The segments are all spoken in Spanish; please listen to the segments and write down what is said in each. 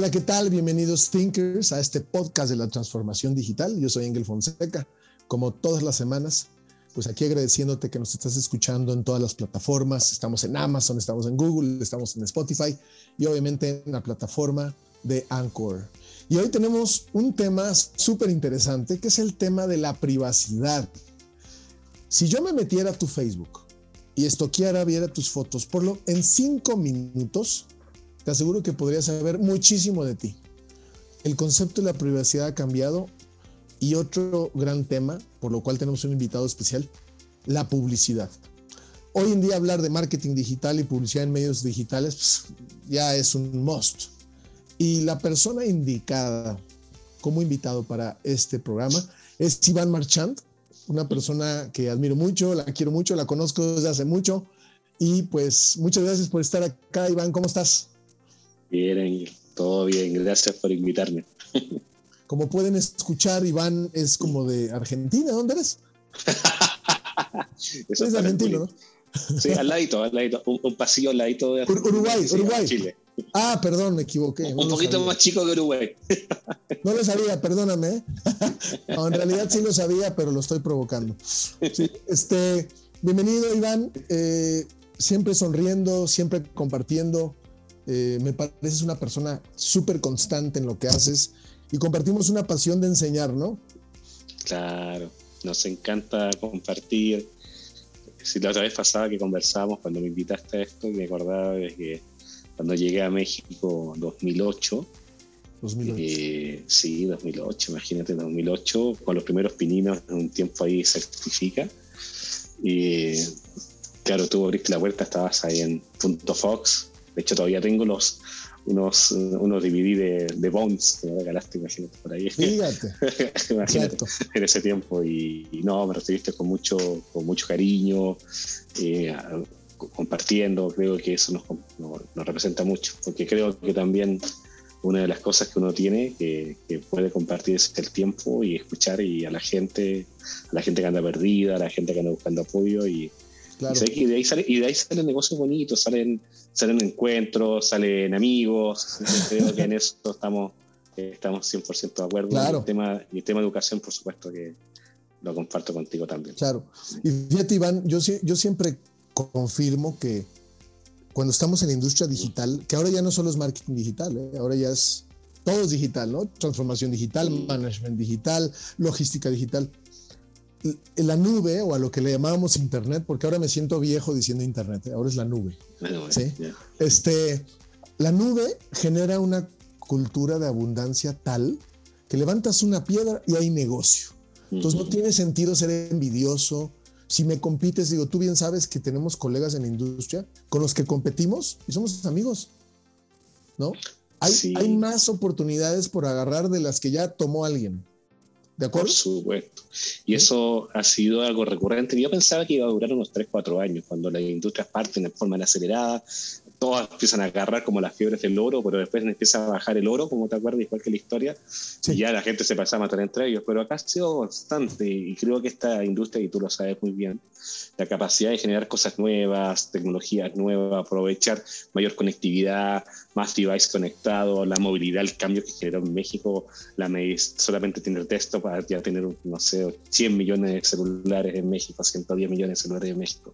Hola, ¿qué tal? Bienvenidos Thinkers a este podcast de la transformación digital. Yo soy Engel Fonseca. Como todas las semanas, pues aquí agradeciéndote que nos estás escuchando en todas las plataformas. Estamos en Amazon, estamos en Google, estamos en Spotify y obviamente en la plataforma de Anchor. Y hoy tenemos un tema súper interesante que es el tema de la privacidad. Si yo me metiera a tu Facebook y estoqueara, viera tus fotos, por lo en cinco minutos, te aseguro que podrías saber muchísimo de ti. El concepto de la privacidad ha cambiado y otro gran tema, por lo cual tenemos un invitado especial, la publicidad. Hoy en día hablar de marketing digital y publicidad en medios digitales pues, ya es un must. Y la persona indicada como invitado para este programa es Iván Marchand, una persona que admiro mucho, la quiero mucho, la conozco desde hace mucho. Y pues muchas gracias por estar acá, Iván. ¿Cómo estás? Bien, todo bien, gracias por invitarme. Como pueden escuchar, Iván es como de Argentina, ¿dónde eres? Eso es argentino, ¿no? Sí, al ladito, al ladito, un, pasillo al ladito de Uruguay, Uruguay. Chile. Ah, perdón, me equivoqué. Un, poquito más chico que Uruguay. No lo sabía, perdóname. ¿eh? No, en realidad sí lo sabía, pero lo estoy provocando. este, bienvenido, Iván. Eh, siempre sonriendo, siempre compartiendo. Eh, me pareces una persona súper constante en lo que haces y compartimos una pasión de enseñar, ¿no? Claro, nos encanta compartir. Si la otra vez pasada que conversamos, cuando me invitaste a esto, me acordaba de que cuando llegué a México 2008, 2008. Eh, sí, 2008, imagínate, 2008, con los primeros pininos, en un tiempo ahí certifica. Y claro, tú abriste la puerta, estabas ahí en Punto Fox, de hecho, todavía tengo los, unos, unos DVD de, de Bones que me regalaste, imagínate, por ahí. Fíjate. imagínate, en ese tiempo. Y, no, me recibiste con mucho, con mucho cariño, eh, compartiendo. Creo que eso nos, nos, representa mucho, porque creo que también una de las cosas que uno tiene que, que, puede compartir es el tiempo y escuchar y a la gente, a la gente que anda perdida, a la gente que anda buscando apoyo y, y, de ahí sale, y de ahí salen negocios bonitos, salen, salen encuentros, salen amigos. Creo que en eso estamos, estamos 100% de acuerdo. Y, el tema, y el tema de educación, por supuesto, que lo comparto contigo también. Claro. Y fíjate, Iván, yo, yo siempre confirmo que cuando estamos en la industria digital, que ahora ya no solo es marketing digital, ¿eh? ahora ya es todo es digital, ¿no? Transformación digital, management digital, logística digital la nube o a lo que le llamábamos internet, porque ahora me siento viejo diciendo internet, ahora es la nube. ¿sí? este, la nube genera una cultura de abundancia tal que levantas una piedra y hay negocio. Entonces no tiene sentido ser envidioso. Si me compites, digo, tú bien sabes que tenemos colegas en la industria con los que competimos y somos amigos, ¿no? Hay, hay más oportunidades por agarrar de las que ya tomó alguien. ¿De acuerdo? Por supuesto. Y eso ha sido algo recurrente. Yo pensaba que iba a durar unos 3, 4 años, cuando las industrias parten de forma acelerada, todas empiezan a agarrar como las fiebres del oro, pero después empieza a bajar el oro, como te acuerdas, igual que la historia, y ya la gente se pasa a matar entre ellos. Pero acá ha sido constante, y creo que esta industria, y tú lo sabes muy bien, la capacidad de generar cosas nuevas, tecnologías nuevas, aprovechar mayor conectividad, más device conectado, la movilidad, el cambio que generó en México, la solamente tener texto para ya tener, no sé, 100 millones de celulares en México, 110 millones de celulares en México.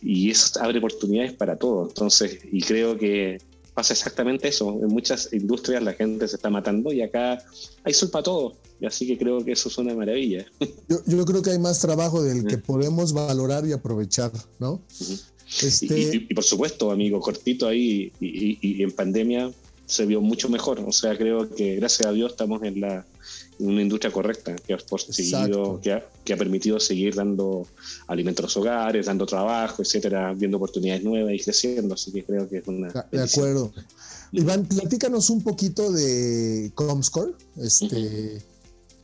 Y eso abre oportunidades para todo. Entonces, y creo que pasa exactamente eso. En muchas industrias la gente se está matando y acá hay sol para todo. Y así que creo que eso es una maravilla. Yo, yo creo que hay más trabajo del que podemos valorar y aprovechar, ¿no? Este y, por supuesto, amigo, cortito ahí y, en pandemia se vio mucho mejor. O sea, creo que gracias a Dios estamos en la, una industria correcta que ha, seguido, que, ha, que ha, permitido seguir dando alimentos a los hogares, dando trabajo, etcétera, viendo oportunidades nuevas y creciendo. Así que creo que es una. De acuerdo. Iván, platícanos un poquito de Comscore. Este,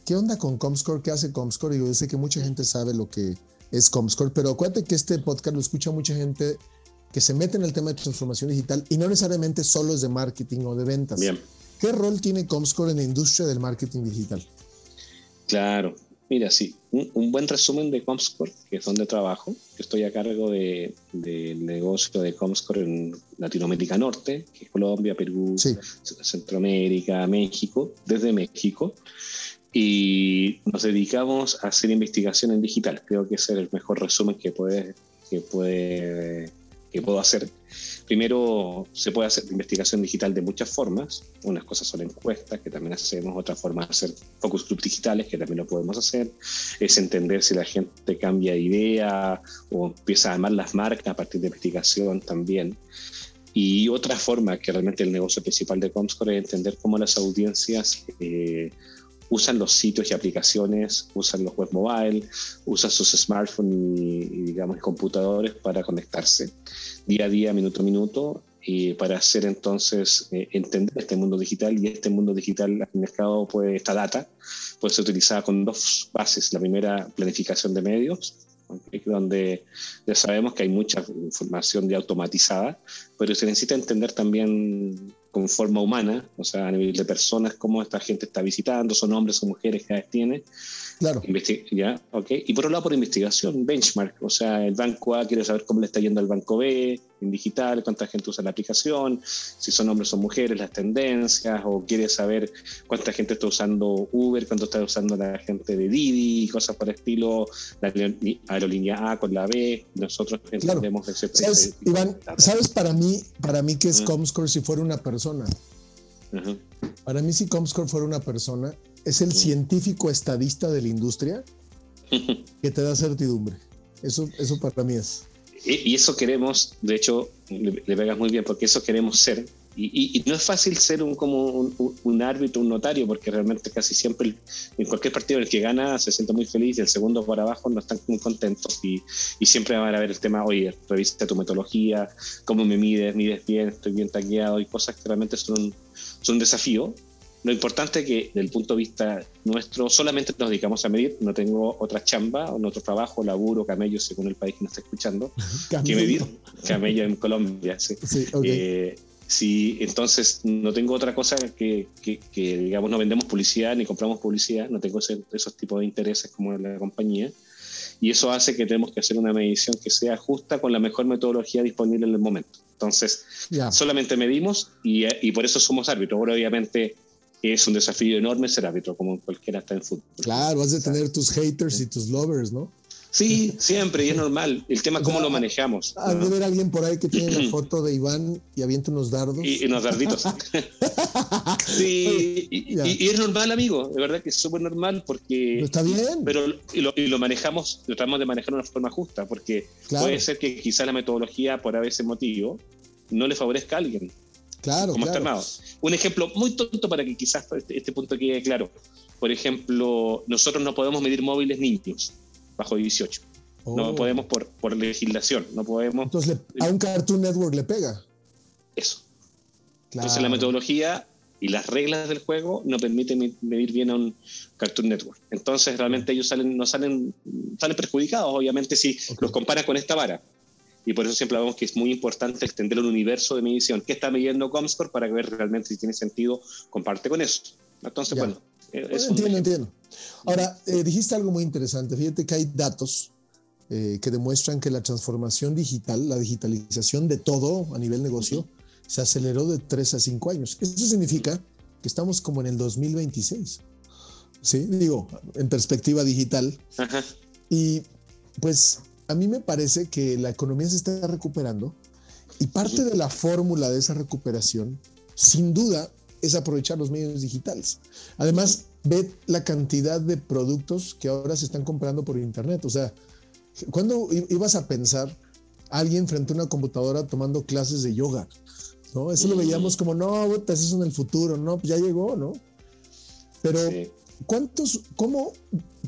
¿Qué onda con Comscore? ¿Qué hace Comscore? Yo sé que mucha gente sabe lo que es Comscore, pero acuérdate que este podcast lo escucha mucha gente que se mete en el tema de transformación digital y no necesariamente solo es de marketing o de ventas. Bien. ¿Qué rol tiene Comscore en la industria del marketing digital? Claro, mira, sí, un, buen resumen de Comscore, que es donde trabajo. estoy a cargo del negocio de Comscore en Latinoamérica Norte, que es Colombia, Perú, Centroamérica, México, desde México. Y nos dedicamos a hacer investigación en digital. Creo que ese es el mejor resumen que puede, que puede que puedo hacer. Primero, se puede hacer investigación digital de muchas formas. Unas cosas son encuestas, que también hacemos, otra forma de hacer focus group digitales, que también lo podemos hacer. Es entender si la gente cambia de idea o empieza a amar las marcas a partir de investigación también. Y otra forma, que realmente el negocio principal de Comscore es entender cómo las audiencias eh, usan los sitios y aplicaciones, usan los web mobile, usan sus smartphones y, digamos computadores para conectarse día a día, minuto a minuto, y para hacer entonces eh, entender este mundo digital. Y este mundo digital al mercado puede esta data puede ser utilizada con dos bases. La primera planificación de medios donde ya sabemos que hay mucha información ya automatizada pero se necesita entender también con forma humana, o sea, a nivel de personas, cómo esta gente está visitando, son hombres o mujeres que tiene. Claro. ¿ya? Okay. Y por otro lado, por investigación, benchmark, o sea, el banco A quiere saber cómo le está yendo al banco B en digital, cuánta gente usa la aplicación, si son hombres o mujeres, las tendencias, o quiere saber cuánta gente está usando Uber, cuánto está usando la gente de Didi, cosas por el estilo, la aerolínea A con la B, nosotros entendemos ese, ¿Sabes, Iván, ¿sabes para mí, para mí qué es Comscore si fuera una persona? Para mí si Comscore fuera una persona, es el científico estadista de la industria que te da certidumbre. Eso, eso para mí es. Y, eso queremos, de hecho, le, pegas muy bien, porque eso queremos ser. Y, no es fácil ser un, como un, árbitro, un notario, porque realmente casi siempre en cualquier partido el que gana se siente muy feliz y el segundo por abajo no están muy contentos. Y, siempre van a ver el tema, oye, revisa tu metodología, cómo me mides, mides bien, estoy bien taqueado y cosas que realmente son, son un desafío lo importante es que, desde el punto de vista nuestro, solamente nos dedicamos a medir. No tengo otra chamba, o otro trabajo, laburo, camello, según el país que nos está escuchando, que medir. Camello en Colombia, sí. Sí, eh, entonces no tengo otra cosa que, que, digamos, no vendemos publicidad ni compramos publicidad, no tengo esos tipos de intereses como la compañía. Y eso hace que tenemos que hacer una medición que sea justa con la mejor metodología disponible en el momento. Entonces, solamente medimos y, y, por eso somos árbitros. Ahora, obviamente, es un desafío enorme ser árbitro, como cualquiera está en fútbol. Claro, has de tener tus haters y tus lovers, ¿no? Sí, siempre, y es normal. El tema es cómo lo manejamos. Hay de ver alguien por ahí que tiene la foto de Iván y avienta unos dardos. Y, unos darditos. sí, y, es normal, amigo. De verdad que es súper normal porque. está bien. Pero y lo, y lo, manejamos, lo tratamos de manejar de una forma justa, porque puede ser que quizá la metodología, por a veces motivo, no le favorezca a alguien. Claro, como claro. Un ejemplo muy tonto para que quizás este, este, punto quede claro. Por ejemplo, nosotros no podemos medir móviles niños bajo 18. No podemos por, por legislación, no podemos... Entonces a un Cartoon Network le pega. Eso. Entonces la metodología y las reglas del juego no permiten medir bien a un Cartoon Network. Entonces realmente ellos salen, no salen, salen perjudicados, obviamente, si los comparas con esta vara y por eso siempre hablamos que es muy importante extender el universo de medición. ¿Qué está midiendo Comscore para ver realmente si tiene sentido? Comparte con eso. Entonces, bueno. entiendo, entiendo. Ahora, eh, dijiste algo muy interesante. Fíjate que hay datos eh, que demuestran que la transformación digital, la digitalización de todo a nivel negocio, se aceleró de 3 a 5 años. Eso significa que estamos como en el 2026. ¿Sí? Digo, en perspectiva digital. Ajá. Y pues a mí me parece que la economía se está recuperando y parte de la fórmula de esa recuperación, sin duda, es aprovechar los medios digitales. Además, ve la cantidad de productos que ahora se están comprando por Internet. O sea, ¿cuándo ibas a pensar a alguien frente a una computadora tomando clases de yoga? ¿No? Eso lo veíamos como, no, eso es en el futuro, no, pues ya llegó, ¿no? Pero ¿cuántos, cómo,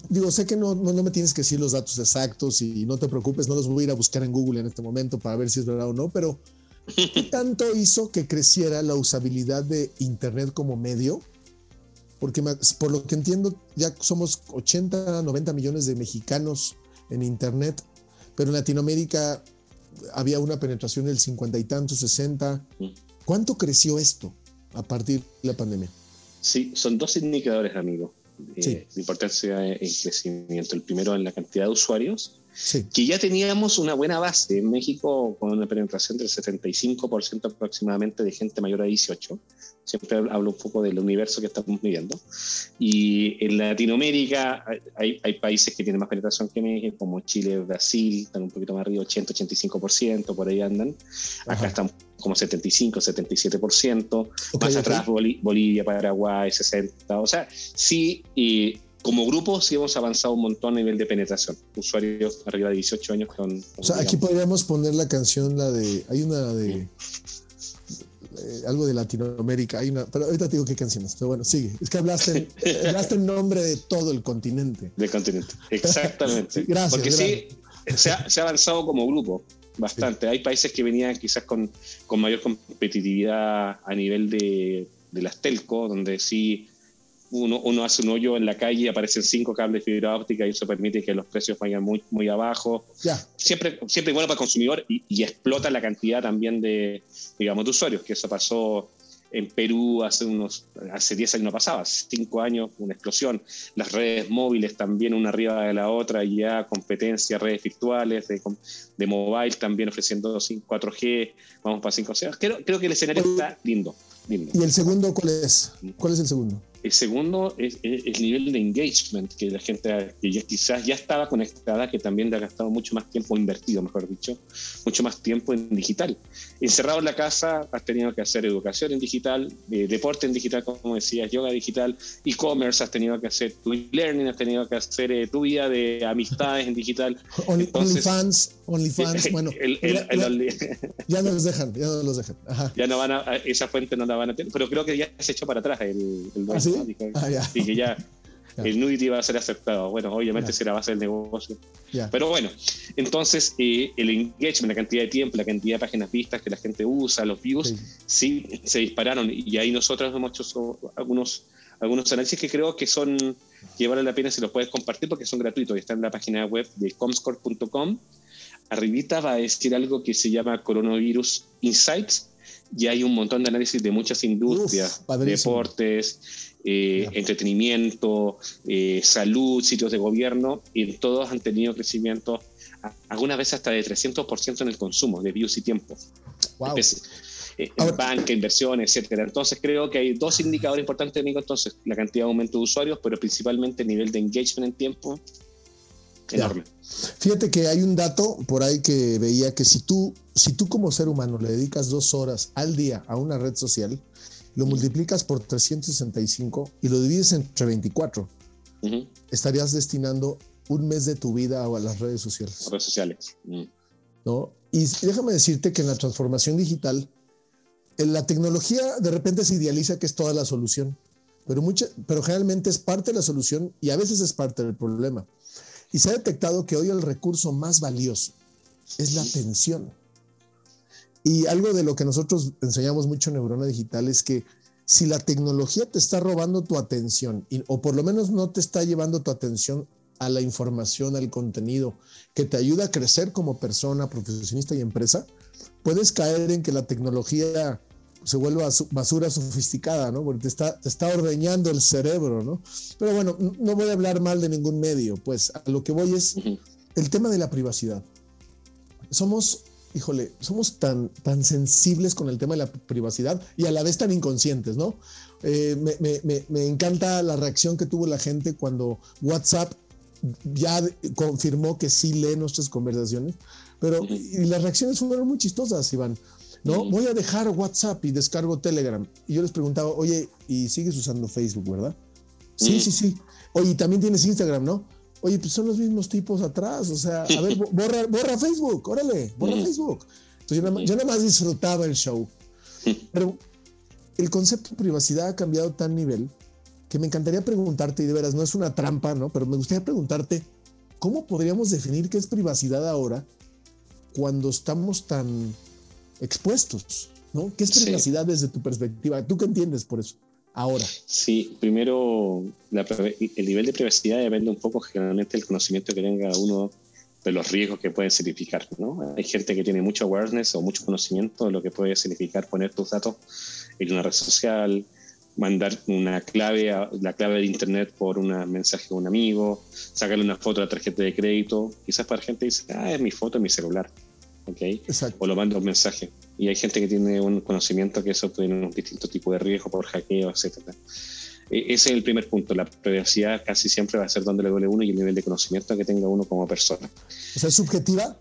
digo, sé que no, no, me tienes que decir los datos exactos y no te preocupes, no los voy a ir a buscar en Google en este momento para ver si es verdad o no, pero ¿qué tanto hizo que creciera la usabilidad de Internet como medio? Porque por lo que entiendo, ya somos 80, 90 millones de mexicanos en Internet, pero en Latinoamérica había una penetración del 50 y tanto, 60. ¿Cuánto creció esto a partir de la pandemia? Sí, son dos indicadores, amigo, eh, de importancia en crecimiento. El primero en la cantidad de usuarios, que ya teníamos una buena base en México con una penetración del 75% aproximadamente de gente mayor a 18 siempre hablo un poco del universo que estamos viviendo. Y en Latinoamérica hay, hay, países que tienen más penetración que México, como Chile, Brasil, están un poquito más arriba, 80, 85%, por ahí andan. Acá están como 75, 77%. más atrás Bolivia, Paraguay, 60%. O sea, sí, y como grupo sí hemos avanzado un montón a nivel de penetración. Usuarios arriba de 18 años con... o sea, aquí podríamos poner la canción, la de... Hay una de... Eh, algo de Latinoamérica. Hay una, pero ahorita te digo qué canciones. Pero bueno, sigue. Es que hablaste, hablaste en nombre de todo el continente. Del continente, exactamente. gracias. Porque sí, se ha, se ha, avanzado como grupo bastante. Hay países que venían quizás con, con mayor competitividad a nivel de, de las telco, donde sí uno, hace un hoyo en la calle y aparecen cinco cables de fibra óptica y eso permite que los precios vayan muy, muy abajo. Siempre, siempre bueno para el consumidor y, explota la cantidad también de, digamos, de usuarios, que eso pasó en Perú hace unos, hace 10 años no pasaba, 5 años, una explosión. Las redes móviles también una arriba de la otra, ya competencia, redes virtuales, de, de mobile también ofreciendo 4G, vamos para 5G. Creo, creo que el escenario está lindo, lindo. ¿Y el segundo cuál es? ¿Cuál es el segundo? El segundo es, el nivel de engagement que la gente que ya, quizás ya estaba conectada, que también le ha gastado mucho más tiempo, invertido, mejor dicho, mucho más tiempo en digital. Encerrado en la casa, has tenido que hacer educación en digital, eh, deporte en digital, como decías, yoga digital, e-commerce, has tenido que hacer tu learning, has tenido que hacer eh, tu vida de amistades en digital. OnlyFans, OnlyFans, bueno. ya, no los dejan, ya no los dejan. Ya no van a, esa fuente no la van a tener, pero creo que ya se echó para atrás el, el ¿Ah, Ah, y que ya el nudity va a ser aceptado. Bueno, obviamente será base del negocio. Pero bueno, entonces eh, el engagement, la cantidad de tiempo, la cantidad de páginas vistas que la gente usa, los views, sí, se dispararon. Y ahí nosotros hemos hecho algunos, algunos análisis que creo que son que vale la pena si los puedes compartir porque son gratuitos. Y están en la página web de comscore.com. Arribita va a decir algo que se llama Coronavirus Insights y hay un montón de análisis de muchas industrias, deportes, eh, entretenimiento, eh, salud, sitios de gobierno, y todos han tenido crecimiento, algunas veces hasta de 300% en el consumo de views y tiempo. Wow. Eh, banca, inversión, etcétera. Entonces creo que hay dos indicadores importantes, amigo. Entonces, la cantidad de aumento de usuarios, pero principalmente el nivel de engagement en tiempo enorme. Fíjate que hay un dato por ahí que veía que si tú, si tú como ser humano le dedicas dos horas al día a una red social, lo multiplicas por 365 y lo divides entre 24, estarías destinando un mes de tu vida a las redes sociales. Redes sociales. Mm. ¿No? Y déjame decirte que en la transformación digital, en la tecnología de repente se idealiza que es toda la solución, pero, mucha, pero generalmente es parte de la solución y a veces es parte del problema. Y se ha detectado que hoy el recurso más valioso es la atención. Y algo de lo que nosotros enseñamos mucho en Neurona Digital es que si la tecnología te está robando tu atención, o por lo menos no te está llevando tu atención a la información, al contenido, que te ayuda a crecer como persona, profesionista y empresa, puedes caer en que la tecnología se vuelva basura sofisticada, ¿no? Porque te está, te está ordeñando el cerebro, ¿no? Pero bueno, no voy a hablar mal de ningún medio, pues a lo que voy es el tema de la privacidad. Somos híjole, somos tan, tan sensibles con el tema de la privacidad y a la vez tan inconscientes, ¿no? Eh, me, encanta la reacción que tuvo la gente cuando WhatsApp ya confirmó que sí lee nuestras conversaciones, pero y las reacciones fueron muy chistosas, Iván. ¿no? Voy a dejar WhatsApp y descargo Telegram. Y yo les preguntaba, oye, ¿y sigues usando Facebook, verdad? Sí, sí, sí. Oye, también tienes Instagram, ¿no? Oye, pues son los mismos tipos atrás, o sea, a ver, borra, borra Facebook, órale, borra Facebook. Entonces yo nada, yo nada, más disfrutaba el show. Pero el concepto de privacidad ha cambiado tan nivel que me encantaría preguntarte, y de veras, no es una trampa, ¿no? Pero me gustaría preguntarte, ¿cómo podríamos definir qué es privacidad ahora cuando estamos tan expuestos? ¿no? ¿Qué es privacidad desde tu perspectiva? ¿Tú qué entiendes por eso? Ahora. Sí, primero, el nivel de privacidad depende un poco generalmente del conocimiento que tenga uno de los riesgos que pueden significar. ¿no? Hay gente que tiene mucho awareness o mucho conocimiento de lo que puede significar poner tus datos en una red social, mandar una clave, la clave de internet por un mensaje a un amigo, sacarle una foto a la tarjeta de crédito. Quizás para gente dice, ah, es mi foto en mi celular. ¿Okay? O lo manda un mensaje. Y hay gente que tiene un conocimiento que eso tiene un distinto tipo de riesgo por hackeo, etc. E, ese es el primer punto. La privacidad casi siempre va a ser donde le duele uno y el nivel de conocimiento que tenga uno como persona. O sea, ¿es subjetiva?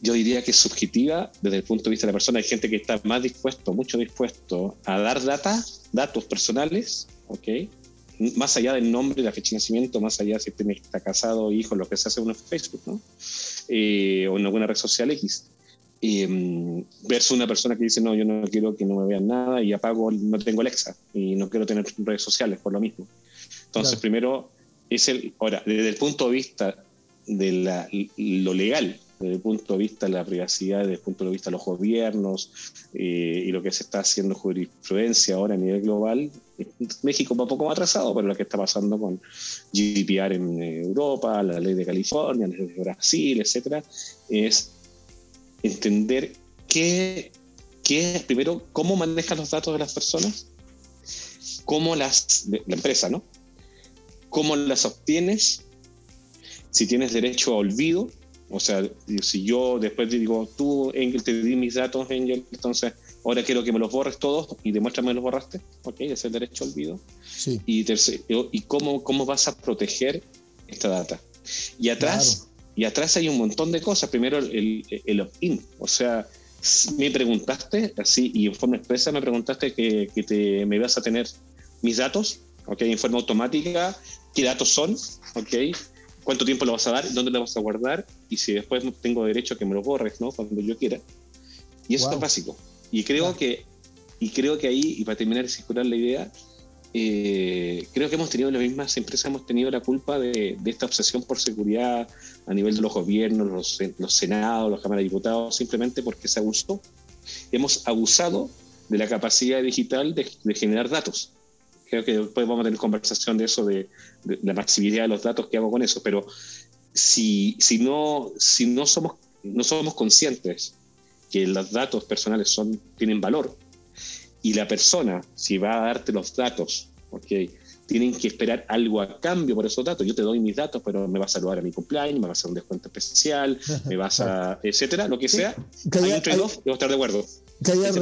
Yo diría que es subjetiva desde el punto de vista de la persona. Hay gente que está más dispuesto, mucho dispuesto a dar data, datos personales, ¿ok? Más allá del nombre, la fecha de nacimiento, más allá si tiene, está casado, hijo, lo que se hace uno en Facebook, ¿no? Eh, o en alguna red social X. Eh, versus una persona que dice, no, yo no quiero que no me vean nada y apago, no tengo Alexa y no quiero tener redes sociales por lo mismo. Entonces, primero, es el, ahora, desde el punto de vista de la, lo legal, desde el punto de vista de la privacidad, desde el punto de vista de los gobiernos eh, y lo que se está haciendo jurisprudencia ahora a nivel global, México va un poco más atrasado, pero lo que está pasando con GDPR en Europa, la ley de California, la ley de Brasil, etcétera, es entender qué, qué es, primero, cómo manejas los datos de las personas, cómo las, la empresa, ¿no? Cómo las obtienes, si tienes derecho a olvido, o sea, si yo después digo, tú, Engel, te di mis datos, Engel, entonces ahora quiero que me los borres todos y demuéstrame que los borraste, ok, es el derecho a olvido. Sí. Y, tercero, ¿y cómo, cómo vas a proteger esta data? Y atrás, y atrás hay un montón de cosas. Primero, el, el opt-in. O sea, me preguntaste, así, y en forma expresa me preguntaste que, que te, me vas a tener mis datos, ¿ok? En forma automática, qué datos son, ¿ok? Cuánto tiempo lo vas a dar, dónde lo vas a guardar, y si después tengo derecho a que me lo borres, ¿no? Cuando yo quiera. Y eso es básico. Y creo que, y creo que ahí, y para terminar de circular la idea, eh, creo que hemos tenido las mismas empresas, hemos tenido la culpa de, esta obsesión por seguridad a nivel de los gobiernos, los, los senados, las cámaras de diputados, simplemente porque se abusó. Hemos abusado de la capacidad digital de, generar datos. Creo que después vamos a tener conversación de eso, de, la masividad de los datos que hago con eso, pero si, si, no, si no, somos, no somos conscientes que los datos personales son, tienen valor, y la persona, si va a darte los datos, porque tienen que esperar algo a cambio por esos datos. Yo te doy mis datos, pero me vas a saludar a mi cumpleaños, me vas a hacer un descuento especial, me vas a, etcétera, lo que sea. Que haya, hay un trade-off, debo estar de acuerdo. Que haya,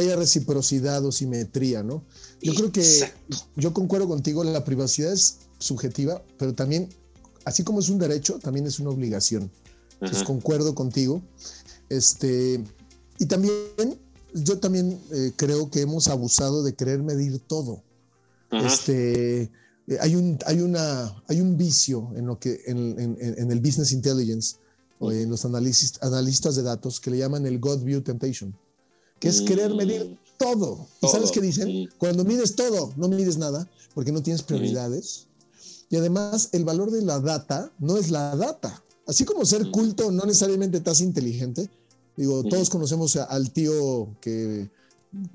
reciprocidad o simetría, ¿no? Yo creo que yo concuerdo contigo, la privacidad es subjetiva, pero también, así como es un derecho, también es una obligación. Entonces concuerdo contigo. Este, y también yo también eh, creo que hemos abusado de querer medir todo. Este, eh, hay, un, hay, una, hay un vicio en, lo que, en, el business intelligence o en los análisis, analistas de datos que le llaman el God View Temptation, que es querer mm. medir todo. ¿Y sabes qué dicen? Cuando mides todo, no mides nada porque no tienes prioridades. Y además, el valor de la data no es la data. Así como ser culto no necesariamente estás inteligente, Digo, todos conocemos al tío que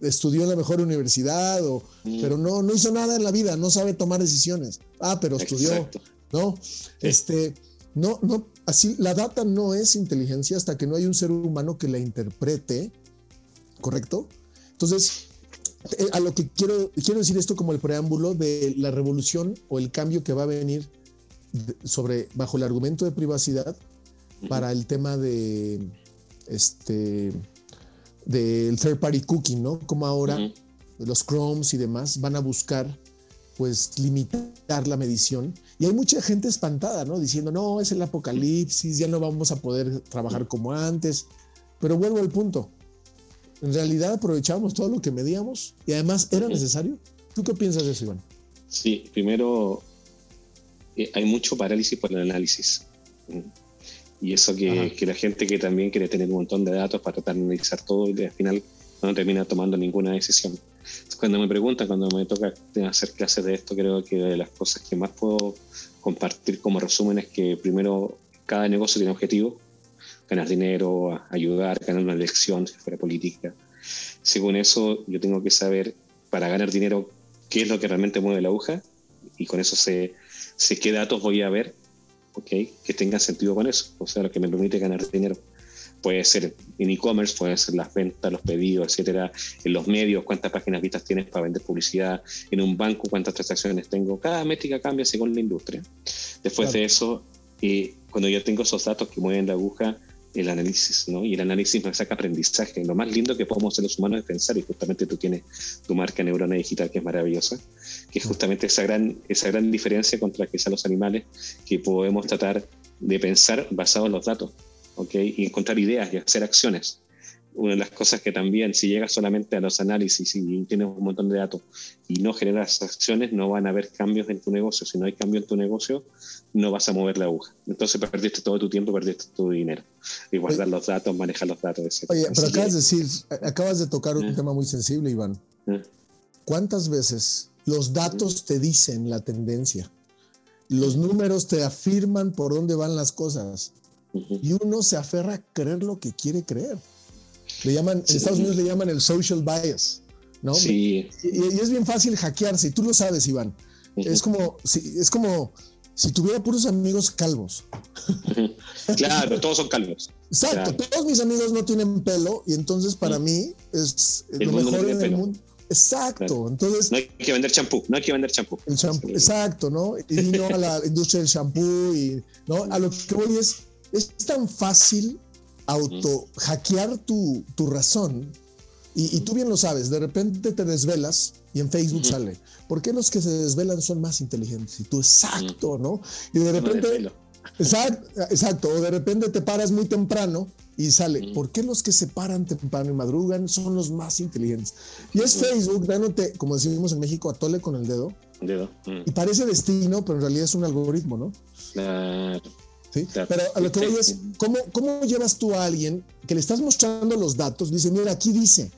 estudió en la mejor universidad, o, pero no, no hizo nada en la vida, no sabe tomar decisiones. Ah, pero estudió, ¿no? Este, no, no, así, la data no es inteligencia hasta que no hay un ser humano que la interprete, ¿correcto? Entonces, eh, a lo que quiero, quiero decir esto como el preámbulo de la revolución o el cambio que va a venir sobre, bajo el argumento de privacidad para el tema de este, del third party cooking, ¿no? Como ahora los Chromes y demás van a buscar pues limitar la medición. Y hay mucha gente espantada, ¿no? Diciendo, no, es el apocalipsis, ya no vamos a poder trabajar como antes. Pero vuelvo al punto. En realidad aprovechamos todo lo que medíamos y además era necesario. ¿Tú qué piensas de eso, Iván? Sí, primero, eh, hay mucho parálisis por el análisis. Y eso que, que, la gente que también quiere tener un montón de datos para tratar de analizar todo y al final no termina tomando ninguna decisión. Cuando me preguntan, cuando me toca hacer clases de esto, creo que de las cosas que más puedo compartir como resumen es que primero cada negocio tiene objetivo, ganar dinero, ayudar, ganar una elección, si fuera política. Según eso, yo tengo que saber, para ganar dinero, qué es lo que realmente mueve la aguja y con eso sé, sé qué datos voy a ver okay, que tengan sentido con eso, o sea, lo que me permite ganar dinero. Puede ser en e-commerce, puede ser las ventas, los pedidos, etcétera, en los medios, cuántas páginas vistas tienes para vender publicidad, en un banco, cuántas transacciones tengo. Cada métrica cambia según la industria. Después de eso, eh, cuando yo tengo esos datos que mueven la aguja, el análisis, ¿no? Y el análisis me saca aprendizaje. Lo más lindo que podemos hacer los humanos es pensar, y justamente tú tienes tu marca Neurona Digital, que es maravillosa, que es justamente esa gran, esa gran diferencia contra quizá los animales, que podemos tratar de pensar basado en los datos, ¿ok? Y encontrar ideas y hacer acciones una de las cosas que también, si llegas solamente a los análisis y tienes un montón de datos y no generas acciones, no van a haber cambios en tu negocio. Si no hay cambio en tu negocio, no vas a mover la aguja. Entonces perdiste todo tu tiempo, perdiste tu dinero. Y guardar los datos, manejar los datos, etc. Oye, pero acabas de decir, acabas de tocar un eh. tema muy sensible, Iván. Eh. ¿Cuántas veces los datos te dicen la tendencia? Los números te afirman por dónde van las cosas. Y uno se aferra a creer lo que quiere creer. Le llaman, en Estados Unidos le llaman el social bias, ¿no? Sí. Y, es bien fácil hackearse, y tú lo sabes, Iván. Es como, si, es como si tuviera puros amigos calvos. claro, todos son calvos. Exacto, todos mis amigos no tienen pelo, y entonces para mí es lo mejor en el mundo. Exacto, entonces... No hay que vender champú, no hay que vender champú. El champú, exacto, ¿no? Y vino a la industria del champú y, ¿no? A lo que voy es, es tan fácil auto hackear tu, tu razón. Y, tú bien lo sabes, de repente te desvelas y en Facebook sale. ¿Por qué los que se desvelan son más inteligentes? Y tú, exacto, ¿no? Y de repente... Exacto, exacto, o de repente te paras muy temprano y sale, ¿por qué los que se paran temprano y madrugan son los más inteligentes? Y es Facebook dándote, como decimos en México, atole con el dedo. dedo. Y parece destino, pero en realidad es un algoritmo, ¿no? Claro. Pero a lo que voy es, ¿cómo, ¿cómo llevas tú a alguien que le estás mostrando los datos? Dice, mira, aquí dice,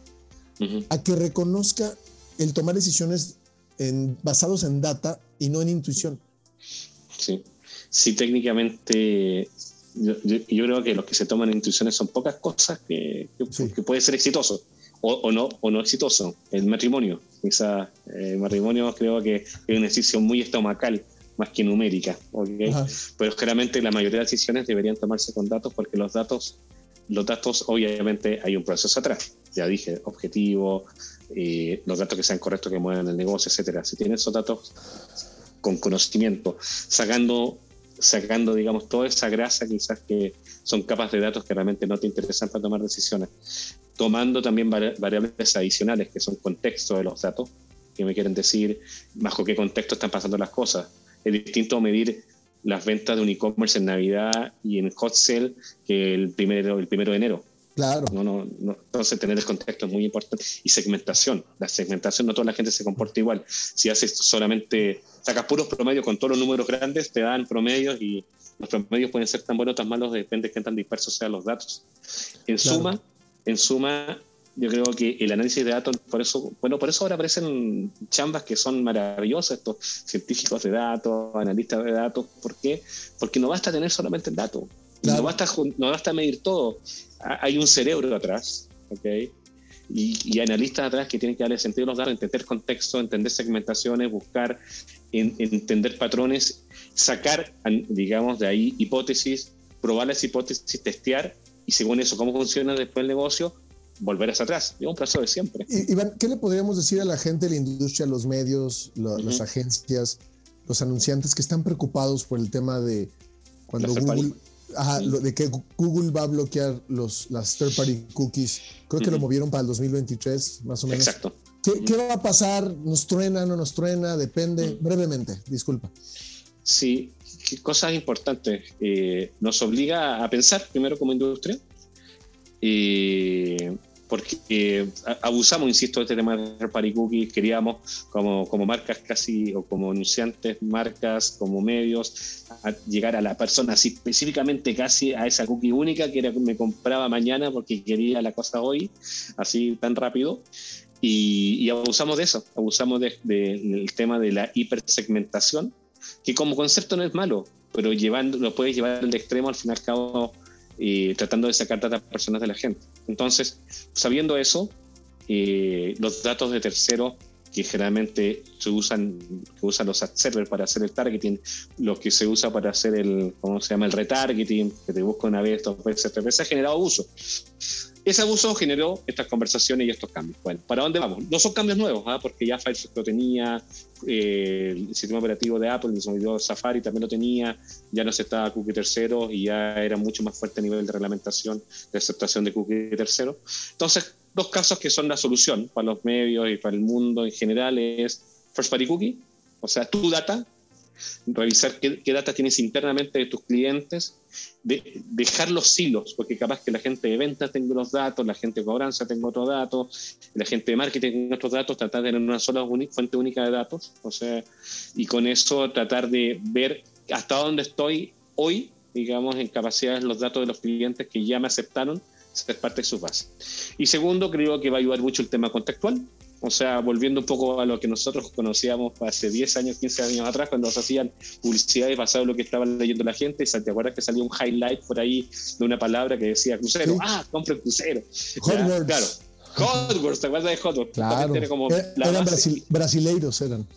a que reconozca el tomar decisiones en, basados en data y no en intuición. Sí, sí técnicamente yo, creo que los que se toman intuiciones son pocas cosas que, que, puede ser exitoso o, o, no, o no exitoso. El matrimonio, quizá el matrimonio creo que es un ejercicio muy estomacal más que numérica. ¿okay? Pero claramente la mayoría de las decisiones deberían tomarse con datos porque los datos, los datos obviamente hay un proceso atrás. Ya dije, objetivo, eh, los datos que sean correctos que muevan el negocio, etcétera. Si tienes esos datos con conocimiento, sacando, sacando, digamos, toda esa grasa quizás que son capas de datos que realmente no te interesan para tomar decisiones, tomando también variables adicionales que son contexto de los datos, que me quieren decir bajo qué contexto están pasando las cosas, es distinto medir las ventas de un e-commerce en Navidad y en hot sale que el primero, el primero de enero. Claro. No, no, no, Entonces, tener el contexto es muy importante. Y segmentación. La segmentación, no toda la gente se comporta igual. Si haces solamente, sacas puros promedios con todos los números grandes, te dan promedios y los promedios pueden ser tan buenos o tan malos, depende de qué tan dispersos sean los datos. En suma, en suma, yo creo que el análisis de datos, por eso, bueno, por eso ahora aparecen chambas que son maravillosas, estos científicos de datos, analistas de datos. ¿Por qué? Porque no basta tener solamente el dato, no, basta, no basta medir todo. Hay un cerebro atrás, ¿ok? Y, y, analistas atrás que tienen que darle sentido a los datos, entender contexto, entender segmentaciones, buscar, entender patrones, sacar, digamos, de ahí hipótesis, probar las hipótesis, testear, y según eso, cómo funciona después el negocio, volver hacia atrás. Es un proceso de siempre. Iván, ¿qué le podríamos decir a la gente la industria, los medios, las agencias, los anunciantes que están preocupados por el tema de cuando Google, de que Google va a bloquear los, las third party cookies? Creo que lo movieron para el 2023, más o menos. Exacto. ¿Qué, va a pasar? ¿Nos truena, no nos truena? Depende. Brevemente, disculpa. Sí, cosas importantes. Eh, nos obliga a pensar primero como industria. Eh, porque abusamos, insisto, de este tema de party cookies, queríamos como, como marcas casi, o como anunciantes, marcas, como medios, llegar a la persona así específicamente casi a esa cookie única que era me compraba mañana porque quería la cosa hoy, así tan rápido. Y, abusamos de eso, abusamos del de, tema de la hipersegmentación, que como concepto no es malo, pero llevando, lo puedes llevar al extremo al fin y al cabo, eh, tratando de sacar datos personas de la gente. Entonces, sabiendo eso, eh, los datos de terceros que generalmente se usan, que usan los ad servers para hacer el targeting, lo que se usa para hacer el, ¿cómo se llama? El retargeting, que te busca una vez, dos veces, tres veces, ha generado abuso. Ese abuso generó estas conversaciones y estos cambios. Bueno, ¿para dónde vamos? No son cambios nuevos, ¿ah? porque ya Firefox lo tenía, eh, el sistema operativo de Apple, el Safari también lo tenía, ya no se estaba cookie tercero y ya era mucho más fuerte a nivel de reglamentación, de aceptación de cookie tercero. Entonces, dos casos que son la solución para los medios y para el mundo en general es First Party Cookie, o sea, tu data, revisar qué, data tienes internamente de tus clientes, de, dejar los silos, porque capaz que la gente de ventas tenga los datos, la gente de cobranza tenga otros datos, la gente de marketing tenga otros datos, tratar de tener una sola fuente única de datos, o sea, y con eso tratar de ver hasta dónde estoy hoy, digamos, en capacidades los datos de los clientes que ya me aceptaron ser parte de su base. Y segundo, creo que va a ayudar mucho el tema contextual, o sea, volviendo un poco a lo que nosotros conocíamos hace 10 años, 15 años atrás, cuando se hacían publicidades basado en lo que estaba leyendo la gente, ¿te acuerdas que salió un highlight por ahí de una palabra que decía crucero? Ah, compre crucero. Claro. Hotwurst, ¿te acuerdas de Hotwurst? Claro. Como eh, eran brasileiros, eran.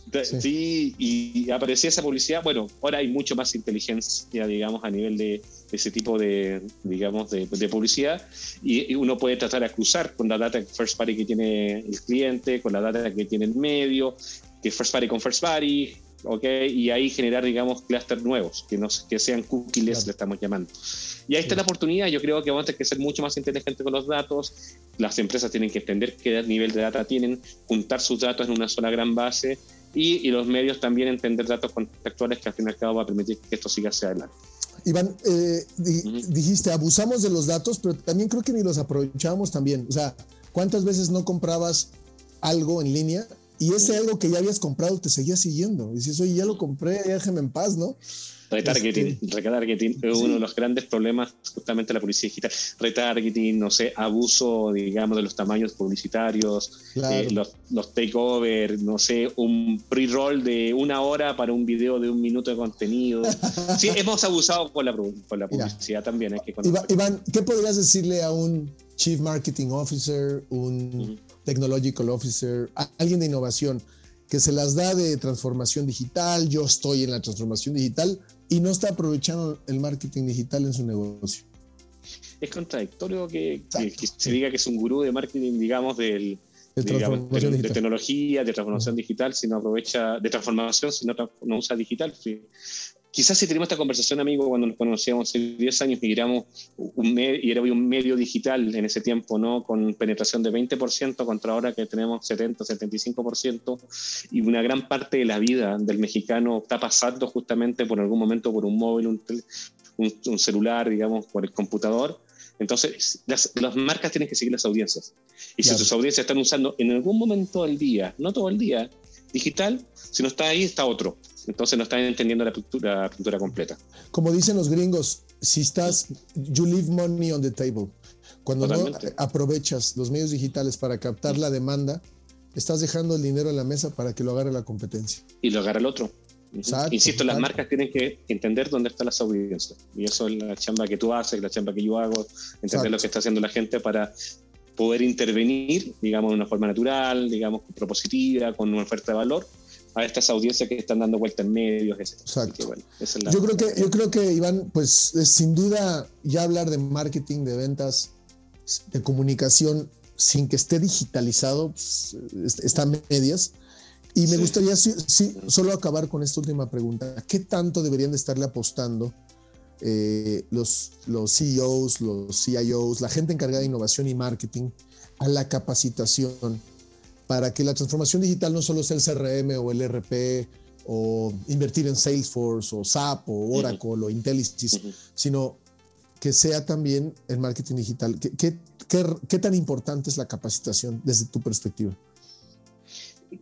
Sí. y aparecía esa publicidad. Bueno, ahora hay mucho más inteligencia, digamos, a nivel de ese tipo de, digamos, de, publicidad. Y, uno puede tratar de cruzar con la data first party que tiene el cliente, con la data que tiene el medio, que first party con first party, ¿ok? Y ahí generar, digamos, clusters nuevos, que, no, que sean cookies, le estamos llamando. Y ahí está la oportunidad. Yo creo que vamos a tener que ser mucho más inteligentes con los datos. Las empresas tienen que entender qué nivel de data tienen, juntar sus datos en una sola gran base y, y los medios también entender datos contextuales que al fin y al cabo va a permitir que esto siga hacia adelante. Iván, eh, dijiste, abusamos de los datos, pero también creo que ni los aprovechamos también. O sea, ¿cuántas veces no comprabas algo en línea y ese algo que ya habías comprado te seguía siguiendo? Y dices, oye, ya lo compré, déjeme en paz, ¿no? Retargeting, este, retargeting es uno de los grandes problemas justamente de la publicidad digital. Retargeting, no sé, abuso, digamos, de los tamaños publicitarios, eh, los, los takeover, no sé, un pre-roll de una hora para un video de un minuto de contenido. sí, hemos abusado con la, con la publicidad también. que Iván, ¿qué podrías decirle a un Chief Marketing Officer, un Technological Officer, alguien de innovación? que se las da de transformación digital, yo estoy en la transformación digital y no está aprovechando el marketing digital en su negocio. Es contradictorio que, se diga que es un gurú de marketing, digamos, del, de, tecnología, de transformación digital, si no aprovecha, de transformación, si no, no usa digital quizás si tenemos esta conversación, amigo, cuando nos conocíamos hace 10 años y éramos un, y era un medio digital en ese tiempo, ¿no? Con penetración de 20% contra ahora que tenemos 70, 75% y una gran parte de la vida del mexicano está pasando justamente por algún momento por un móvil, un, un, celular, digamos, por el computador. Entonces, las, las, marcas tienen que seguir las audiencias. Y si sus audiencias están usando en algún momento del día, no todo el día, digital, si no está ahí, está otro. Entonces no están entendiendo la pintura, completa. Como dicen los gringos, si estás, you leave money on the table. Cuando no aprovechas los medios digitales para captar la demanda, estás dejando el dinero en la mesa para que lo agarre la competencia. Y lo agarre el otro. Insisto, las marcas tienen que entender dónde están las audiencias. Y eso es la chamba que tú haces, la chamba que yo hago, entender lo que está haciendo la gente para poder intervenir, digamos, de una forma natural, digamos, propositiva, con una oferta de valor a estas audiencias que están dando vuelta en medios. Exacto. yo, creo que, yo creo que, Iván, pues sin duda ya hablar de marketing, de ventas, de comunicación, sin que esté digitalizado, pues, está medias. Y me gustaría sí, solo acabar con esta última pregunta. ¿Qué tanto deberían de estarle apostando eh, los, los CEOs, los CIOs, la gente encargada de innovación y marketing a la capacitación para que la transformación digital no solo sea el CRM o el RP o invertir en Salesforce o SAP o Oracle o Intellisys, sino que sea también el marketing digital. ¿Qué, qué, tan importante es la capacitación desde tu perspectiva?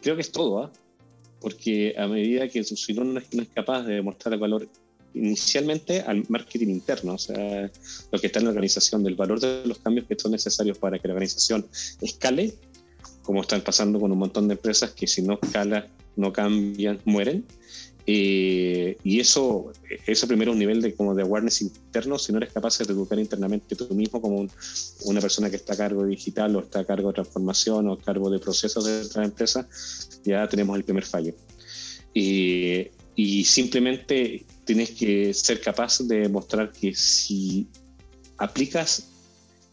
Creo que es todo, ¿ah? porque a medida que no, no es capaz de demostrar el valor inicialmente al marketing interno, o sea, lo que está en la organización, del valor de los cambios que son necesarios para que la organización escale, como están pasando con un montón de empresas que si no escalan, no cambian, mueren. Eh, y eso, eso primero un nivel de, como de awareness interno, si no eres capaz de educar internamente tú mismo como una persona que está a cargo de digital o está a cargo de transformación o a cargo de procesos de otra empresa, ya tenemos el primer fallo. Y, y simplemente tienes que ser capaz de demostrar que si aplicas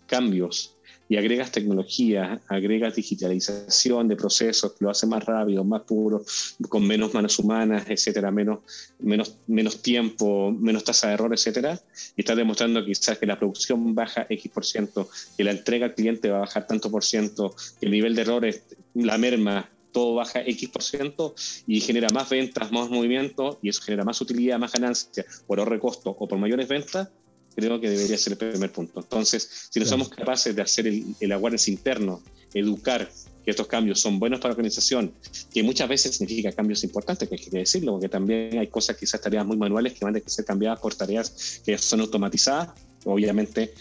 cambios y agregas tecnología, agregas digitalización de procesos, lo hace más rápido, más puro, con menos manos humanas, etcétera, menos, menos, menos tiempo, menos tasa de error, etcétera, y estás demostrando quizás que la producción baja X por ciento, que la entrega al cliente va a bajar tanto por ciento, que el nivel de errores, la merma, todo baja X por ciento y genera más ventas, más movimiento, y eso genera más utilidad, más ganancia por ahorro de costo o por mayores ventas, creo que debería ser el primer punto. Entonces, si no somos capaces de hacer el, el awareness interno, educar que estos cambios son buenos para la organización, que muchas veces significa cambios importantes, que hay que decirlo, porque también hay cosas, quizás tareas muy manuales que van a ser cambiadas por tareas que son automatizadas. Obviamente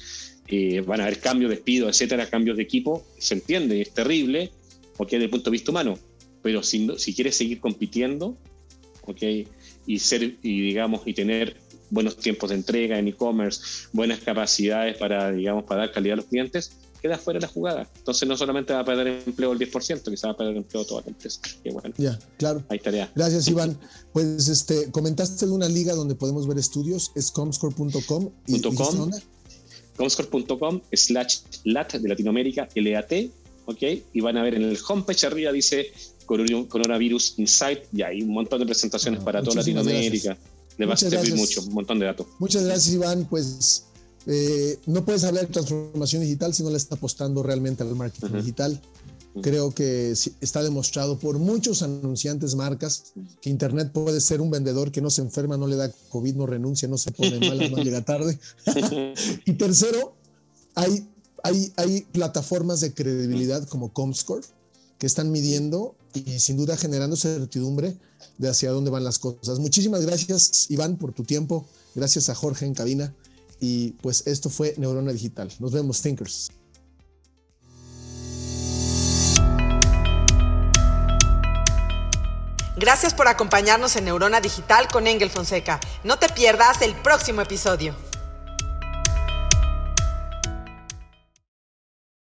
eh, van a haber cambios, despidos, etcétera, cambios de equipo, se entiende, es terrible, ok, desde el punto de vista humano, pero si, si quieres seguir compitiendo, ok, y ser, y digamos, y tener buenos tiempos de entrega en e-commerce, buenas capacidades para, digamos, para dar calidad a los clientes, queda fuera de la jugada. Entonces no solamente va a perder empleo el 10%, quizás va a perder empleo toda la empresa. Bueno. Ya, claro. Hay tarea. Gracias, Iván. Pues este, comentaste de una liga donde podemos ver estudios, es comscore.com. Y, .com, comscore.com slash lat de Latinoamérica, LAT, ¿ok? Y van a ver en el homepage arriba dice Coronavirus Insight y hay un montón de presentaciones ah, para toda Latinoamérica. Gracias. Le va a servir mucho, un montón de datos. Muchas gracias, Iván. Pues eh, no puedes hablar de transformación digital si no le está apostando realmente al marketing digital. Creo que está demostrado por muchos anunciantes marcas que Internet puede ser un vendedor que no se enferma, no le da COVID, no renuncia, no se pone mal, no llega tarde. y tercero, hay, hay, hay plataformas de credibilidad como Comscore que están midiendo y sin duda generando certidumbre de hacia dónde van las cosas. Muchísimas gracias, Iván, por tu tiempo. Gracias a Jorge en cabina. Y pues esto fue Neurona Digital. Nos vemos, Thinkers. Gracias por acompañarnos en Neurona Digital con Engel Fonseca. No te pierdas el próximo episodio.